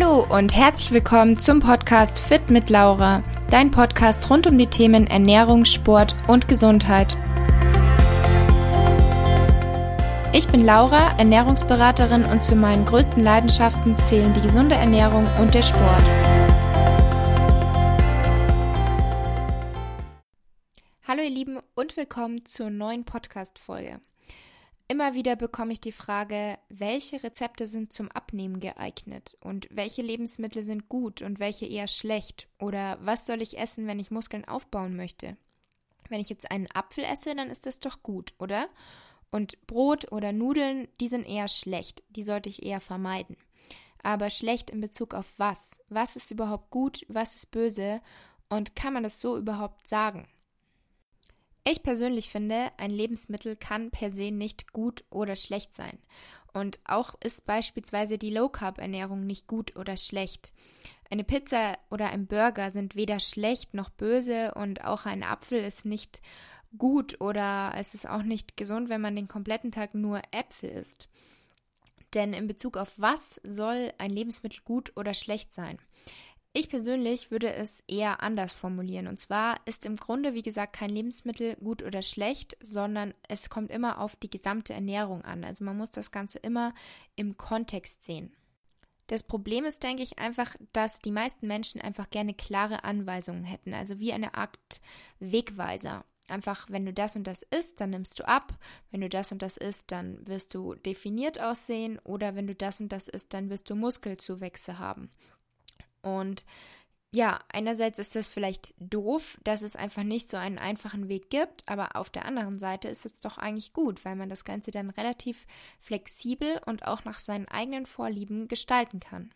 Hallo und herzlich willkommen zum Podcast Fit mit Laura, dein Podcast rund um die Themen Ernährung, Sport und Gesundheit. Ich bin Laura, Ernährungsberaterin und zu meinen größten Leidenschaften zählen die gesunde Ernährung und der Sport. Hallo ihr Lieben und willkommen zur neuen Podcast-Folge. Immer wieder bekomme ich die Frage, welche Rezepte sind zum Abnehmen geeignet und welche Lebensmittel sind gut und welche eher schlecht oder was soll ich essen, wenn ich Muskeln aufbauen möchte. Wenn ich jetzt einen Apfel esse, dann ist das doch gut, oder? Und Brot oder Nudeln, die sind eher schlecht, die sollte ich eher vermeiden. Aber schlecht in Bezug auf was? Was ist überhaupt gut, was ist böse und kann man das so überhaupt sagen? Ich persönlich finde, ein Lebensmittel kann per se nicht gut oder schlecht sein. Und auch ist beispielsweise die Low Carb Ernährung nicht gut oder schlecht. Eine Pizza oder ein Burger sind weder schlecht noch böse und auch ein Apfel ist nicht gut oder es ist auch nicht gesund, wenn man den kompletten Tag nur Äpfel isst. Denn in Bezug auf was soll ein Lebensmittel gut oder schlecht sein? Ich persönlich würde es eher anders formulieren. Und zwar ist im Grunde, wie gesagt, kein Lebensmittel gut oder schlecht, sondern es kommt immer auf die gesamte Ernährung an. Also man muss das Ganze immer im Kontext sehen. Das Problem ist, denke ich, einfach, dass die meisten Menschen einfach gerne klare Anweisungen hätten, also wie eine Art Wegweiser. Einfach, wenn du das und das isst, dann nimmst du ab. Wenn du das und das isst, dann wirst du definiert aussehen. Oder wenn du das und das isst, dann wirst du Muskelzuwächse haben. Und ja, einerseits ist das vielleicht doof, dass es einfach nicht so einen einfachen Weg gibt, aber auf der anderen Seite ist es doch eigentlich gut, weil man das Ganze dann relativ flexibel und auch nach seinen eigenen Vorlieben gestalten kann.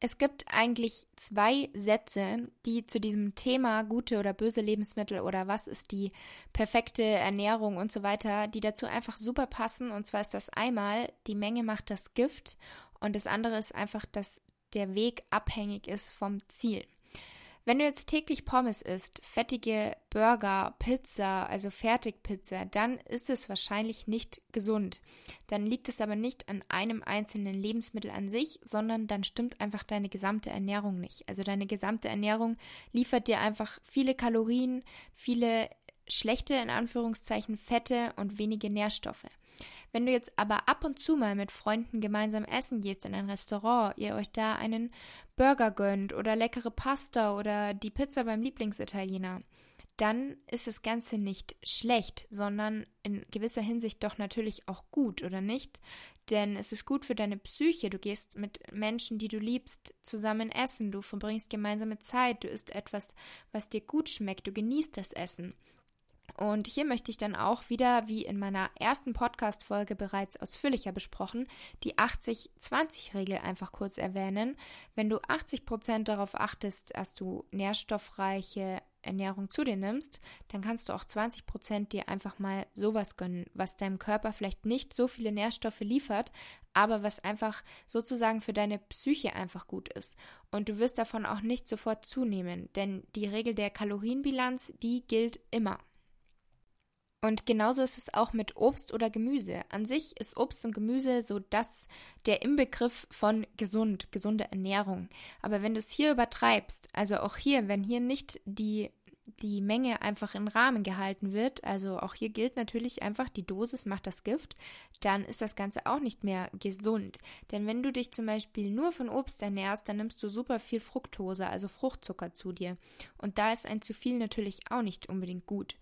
Es gibt eigentlich zwei Sätze, die zu diesem Thema gute oder böse Lebensmittel oder was ist die perfekte Ernährung und so weiter, die dazu einfach super passen. Und zwar ist das einmal, die Menge macht das Gift und das andere ist einfach, dass der Weg abhängig ist vom Ziel. Wenn du jetzt täglich Pommes isst, fettige Burger, Pizza, also Fertigpizza, dann ist es wahrscheinlich nicht gesund. Dann liegt es aber nicht an einem einzelnen Lebensmittel an sich, sondern dann stimmt einfach deine gesamte Ernährung nicht. Also deine gesamte Ernährung liefert dir einfach viele Kalorien, viele schlechte in Anführungszeichen Fette und wenige Nährstoffe. Wenn du jetzt aber ab und zu mal mit Freunden gemeinsam essen gehst in ein Restaurant, ihr euch da einen Burger gönnt oder leckere Pasta oder die Pizza beim Lieblingsitaliener, dann ist das Ganze nicht schlecht, sondern in gewisser Hinsicht doch natürlich auch gut, oder nicht? Denn es ist gut für deine Psyche. Du gehst mit Menschen, die du liebst, zusammen essen. Du verbringst gemeinsame Zeit. Du isst etwas, was dir gut schmeckt. Du genießt das Essen. Und hier möchte ich dann auch wieder, wie in meiner ersten Podcast-Folge bereits ausführlicher besprochen, die 80-20-Regel einfach kurz erwähnen. Wenn du 80 Prozent darauf achtest, dass du nährstoffreiche Ernährung zu dir nimmst, dann kannst du auch 20 Prozent dir einfach mal sowas gönnen, was deinem Körper vielleicht nicht so viele Nährstoffe liefert, aber was einfach sozusagen für deine Psyche einfach gut ist. Und du wirst davon auch nicht sofort zunehmen, denn die Regel der Kalorienbilanz, die gilt immer. Und genauso ist es auch mit Obst oder Gemüse. An sich ist Obst und Gemüse so das der Inbegriff von gesund, gesunde Ernährung. Aber wenn du es hier übertreibst, also auch hier, wenn hier nicht die die Menge einfach in Rahmen gehalten wird, also auch hier gilt natürlich einfach, die Dosis macht das Gift, dann ist das Ganze auch nicht mehr gesund. Denn wenn du dich zum Beispiel nur von Obst ernährst, dann nimmst du super viel Fructose, also Fruchtzucker zu dir. Und da ist ein zu viel natürlich auch nicht unbedingt gut.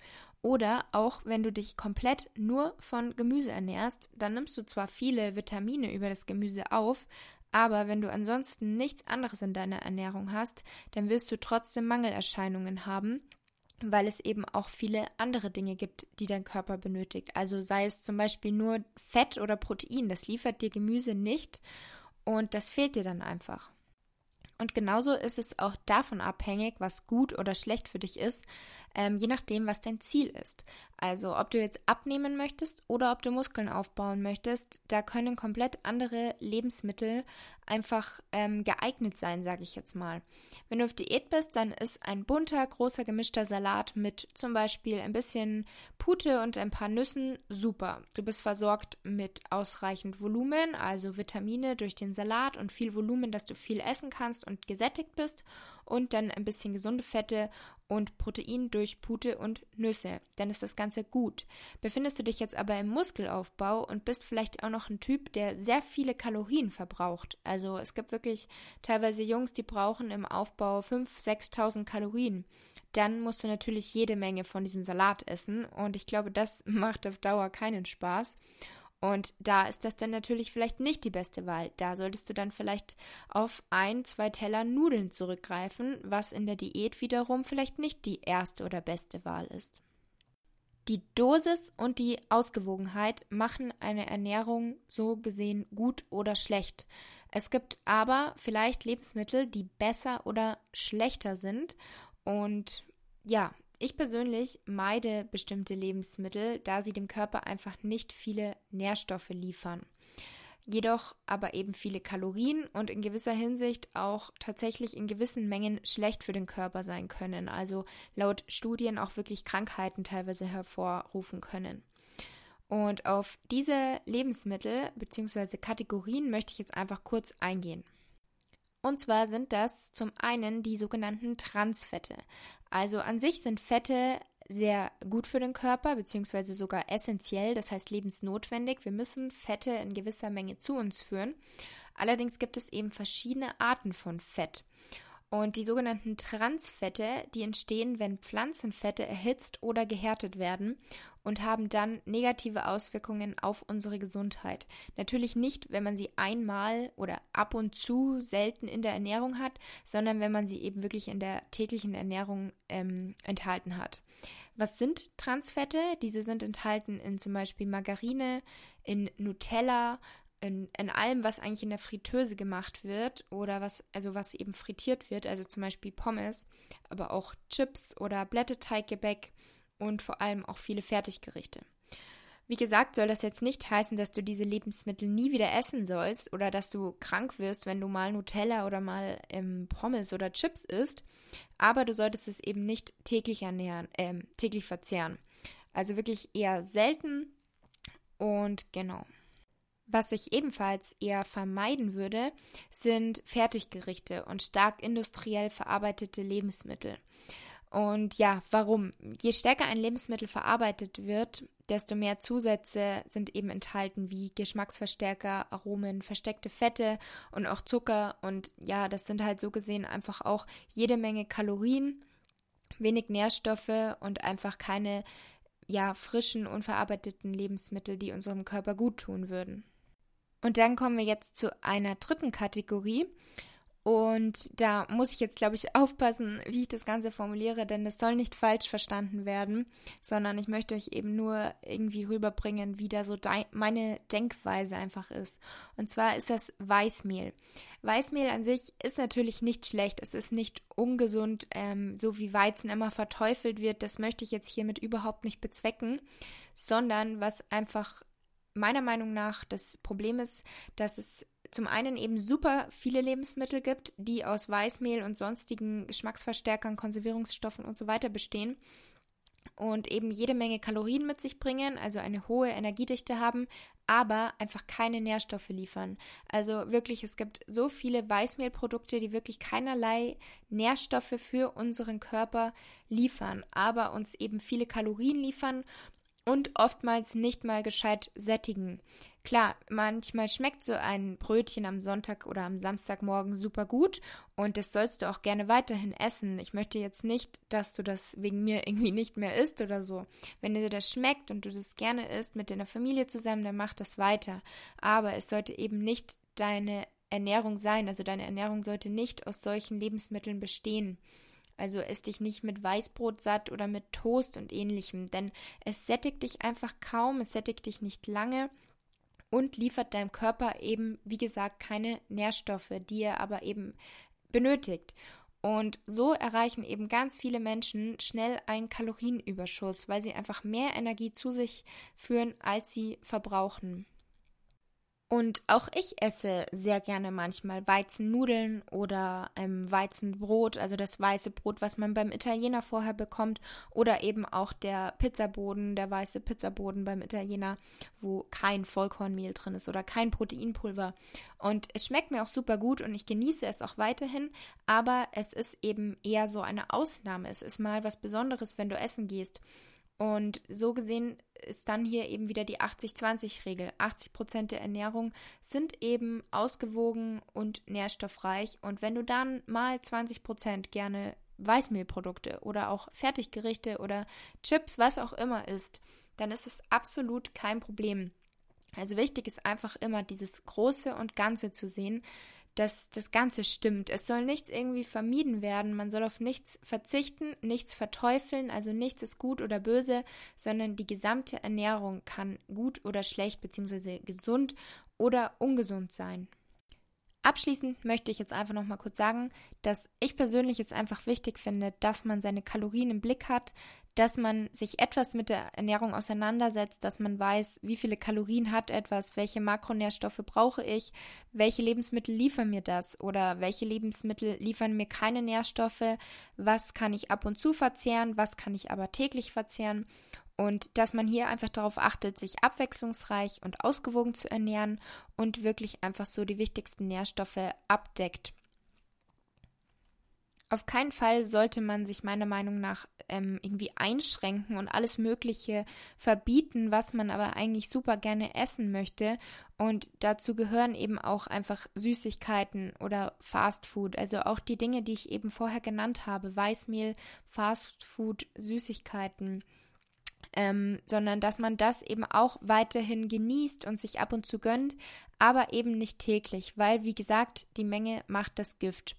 Oder auch wenn du dich komplett nur von Gemüse ernährst, dann nimmst du zwar viele Vitamine über das Gemüse auf, aber wenn du ansonsten nichts anderes in deiner Ernährung hast, dann wirst du trotzdem Mangelerscheinungen haben, weil es eben auch viele andere Dinge gibt, die dein Körper benötigt. Also sei es zum Beispiel nur Fett oder Protein, das liefert dir Gemüse nicht und das fehlt dir dann einfach. Und genauso ist es auch davon abhängig, was gut oder schlecht für dich ist. Ähm, je nachdem, was dein Ziel ist. Also ob du jetzt abnehmen möchtest oder ob du Muskeln aufbauen möchtest, da können komplett andere Lebensmittel einfach ähm, geeignet sein, sage ich jetzt mal. Wenn du auf Diät bist, dann ist ein bunter, großer, gemischter Salat mit zum Beispiel ein bisschen Pute und ein paar Nüssen super. Du bist versorgt mit ausreichend Volumen, also Vitamine durch den Salat und viel Volumen, dass du viel essen kannst und gesättigt bist und dann ein bisschen gesunde Fette und Protein durch Pute und Nüsse. Dann ist das Ganze gut. Befindest du dich jetzt aber im Muskelaufbau und bist vielleicht auch noch ein Typ, der sehr viele Kalorien verbraucht. Also es gibt wirklich teilweise Jungs, die brauchen im Aufbau 5.000, 6.000 Kalorien. Dann musst du natürlich jede Menge von diesem Salat essen und ich glaube, das macht auf Dauer keinen Spaß. Und da ist das dann natürlich vielleicht nicht die beste Wahl. Da solltest du dann vielleicht auf ein, zwei Teller Nudeln zurückgreifen, was in der Diät wiederum vielleicht nicht die erste oder beste Wahl ist. Die Dosis und die Ausgewogenheit machen eine Ernährung so gesehen gut oder schlecht. Es gibt aber vielleicht Lebensmittel, die besser oder schlechter sind. Und ja, ich persönlich meide bestimmte Lebensmittel, da sie dem Körper einfach nicht viele Nährstoffe liefern. Jedoch aber eben viele Kalorien und in gewisser Hinsicht auch tatsächlich in gewissen Mengen schlecht für den Körper sein können. Also laut Studien auch wirklich Krankheiten teilweise hervorrufen können. Und auf diese Lebensmittel bzw. Kategorien möchte ich jetzt einfach kurz eingehen. Und zwar sind das zum einen die sogenannten Transfette. Also an sich sind Fette sehr gut für den Körper, beziehungsweise sogar essentiell, das heißt lebensnotwendig. Wir müssen Fette in gewisser Menge zu uns führen. Allerdings gibt es eben verschiedene Arten von Fett. Und die sogenannten Transfette, die entstehen, wenn Pflanzenfette erhitzt oder gehärtet werden und haben dann negative Auswirkungen auf unsere Gesundheit. Natürlich nicht, wenn man sie einmal oder ab und zu selten in der Ernährung hat, sondern wenn man sie eben wirklich in der täglichen Ernährung ähm, enthalten hat. Was sind Transfette? Diese sind enthalten in zum Beispiel Margarine, in Nutella, in, in allem, was eigentlich in der Fritteuse gemacht wird oder was, also was eben frittiert wird, also zum Beispiel Pommes, aber auch Chips oder Blätterteiggebäck und vor allem auch viele Fertiggerichte. Wie gesagt, soll das jetzt nicht heißen, dass du diese Lebensmittel nie wieder essen sollst oder dass du krank wirst, wenn du mal Nutella oder mal ähm, Pommes oder Chips isst, aber du solltest es eben nicht täglich ernähren, äh, täglich verzehren. Also wirklich eher selten und genau. Was ich ebenfalls eher vermeiden würde, sind Fertiggerichte und stark industriell verarbeitete Lebensmittel. Und ja, warum? Je stärker ein Lebensmittel verarbeitet wird, desto mehr Zusätze sind eben enthalten, wie Geschmacksverstärker, Aromen, versteckte Fette und auch Zucker. Und ja, das sind halt so gesehen einfach auch jede Menge Kalorien, wenig Nährstoffe und einfach keine ja, frischen, unverarbeiteten Lebensmittel, die unserem Körper gut tun würden. Und dann kommen wir jetzt zu einer dritten Kategorie. Und da muss ich jetzt, glaube ich, aufpassen, wie ich das Ganze formuliere, denn das soll nicht falsch verstanden werden, sondern ich möchte euch eben nur irgendwie rüberbringen, wie da so meine Denkweise einfach ist. Und zwar ist das Weißmehl. Weißmehl an sich ist natürlich nicht schlecht, es ist nicht ungesund, ähm, so wie Weizen immer verteufelt wird. Das möchte ich jetzt hiermit überhaupt nicht bezwecken, sondern was einfach meiner Meinung nach das Problem ist, dass es zum einen eben super viele Lebensmittel gibt, die aus Weißmehl und sonstigen Geschmacksverstärkern, Konservierungsstoffen und so weiter bestehen und eben jede Menge Kalorien mit sich bringen, also eine hohe Energiedichte haben, aber einfach keine Nährstoffe liefern. Also wirklich, es gibt so viele Weißmehlprodukte, die wirklich keinerlei Nährstoffe für unseren Körper liefern, aber uns eben viele Kalorien liefern und oftmals nicht mal gescheit sättigen. Klar, manchmal schmeckt so ein Brötchen am Sonntag oder am Samstagmorgen super gut und das sollst du auch gerne weiterhin essen. Ich möchte jetzt nicht, dass du das wegen mir irgendwie nicht mehr isst oder so. Wenn dir das schmeckt und du das gerne isst mit deiner Familie zusammen, dann mach das weiter. Aber es sollte eben nicht deine Ernährung sein. Also deine Ernährung sollte nicht aus solchen Lebensmitteln bestehen. Also ess dich nicht mit Weißbrot satt oder mit Toast und ähnlichem, denn es sättigt dich einfach kaum, es sättigt dich nicht lange und liefert deinem Körper eben, wie gesagt, keine Nährstoffe, die er aber eben benötigt. Und so erreichen eben ganz viele Menschen schnell einen Kalorienüberschuss, weil sie einfach mehr Energie zu sich führen, als sie verbrauchen. Und auch ich esse sehr gerne manchmal Weizennudeln oder ähm, Weizenbrot, also das weiße Brot, was man beim Italiener vorher bekommt, oder eben auch der Pizzaboden, der weiße Pizzaboden beim Italiener, wo kein Vollkornmehl drin ist oder kein Proteinpulver. Und es schmeckt mir auch super gut und ich genieße es auch weiterhin, aber es ist eben eher so eine Ausnahme. Es ist mal was Besonderes, wenn du essen gehst. Und so gesehen ist dann hier eben wieder die 80-20-Regel. 80 Prozent der Ernährung sind eben ausgewogen und nährstoffreich. Und wenn du dann mal 20 Prozent gerne Weißmehlprodukte oder auch Fertiggerichte oder Chips, was auch immer isst, dann ist es absolut kein Problem. Also wichtig ist einfach immer dieses Große und Ganze zu sehen dass das Ganze stimmt. Es soll nichts irgendwie vermieden werden. Man soll auf nichts verzichten, nichts verteufeln. Also nichts ist gut oder böse, sondern die gesamte Ernährung kann gut oder schlecht bzw. gesund oder ungesund sein. Abschließend möchte ich jetzt einfach noch mal kurz sagen, dass ich persönlich es einfach wichtig finde, dass man seine Kalorien im Blick hat, dass man sich etwas mit der Ernährung auseinandersetzt, dass man weiß, wie viele Kalorien hat etwas, welche Makronährstoffe brauche ich, welche Lebensmittel liefern mir das oder welche Lebensmittel liefern mir keine Nährstoffe, was kann ich ab und zu verzehren, was kann ich aber täglich verzehren und dass man hier einfach darauf achtet, sich abwechslungsreich und ausgewogen zu ernähren und wirklich einfach so die wichtigsten Nährstoffe abdeckt. Auf keinen Fall sollte man sich meiner Meinung nach ähm, irgendwie einschränken und alles Mögliche verbieten, was man aber eigentlich super gerne essen möchte. Und dazu gehören eben auch einfach Süßigkeiten oder Fastfood. Also auch die Dinge, die ich eben vorher genannt habe. Weißmehl, Fastfood, Süßigkeiten. Ähm, sondern dass man das eben auch weiterhin genießt und sich ab und zu gönnt, aber eben nicht täglich, weil, wie gesagt, die Menge macht das Gift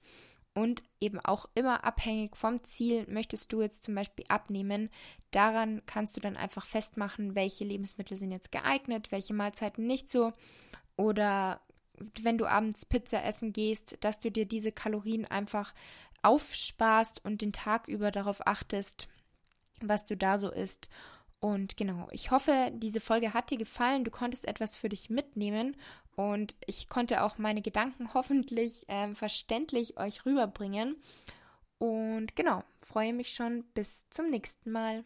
und eben auch immer abhängig vom Ziel, möchtest du jetzt zum Beispiel abnehmen. Daran kannst du dann einfach festmachen, welche Lebensmittel sind jetzt geeignet, welche Mahlzeiten nicht so. Oder wenn du abends Pizza essen gehst, dass du dir diese Kalorien einfach aufsparst und den Tag über darauf achtest, was du da so isst. Und genau, ich hoffe, diese Folge hat dir gefallen. Du konntest etwas für dich mitnehmen und ich konnte auch meine Gedanken hoffentlich äh, verständlich euch rüberbringen. Und genau, freue mich schon bis zum nächsten Mal.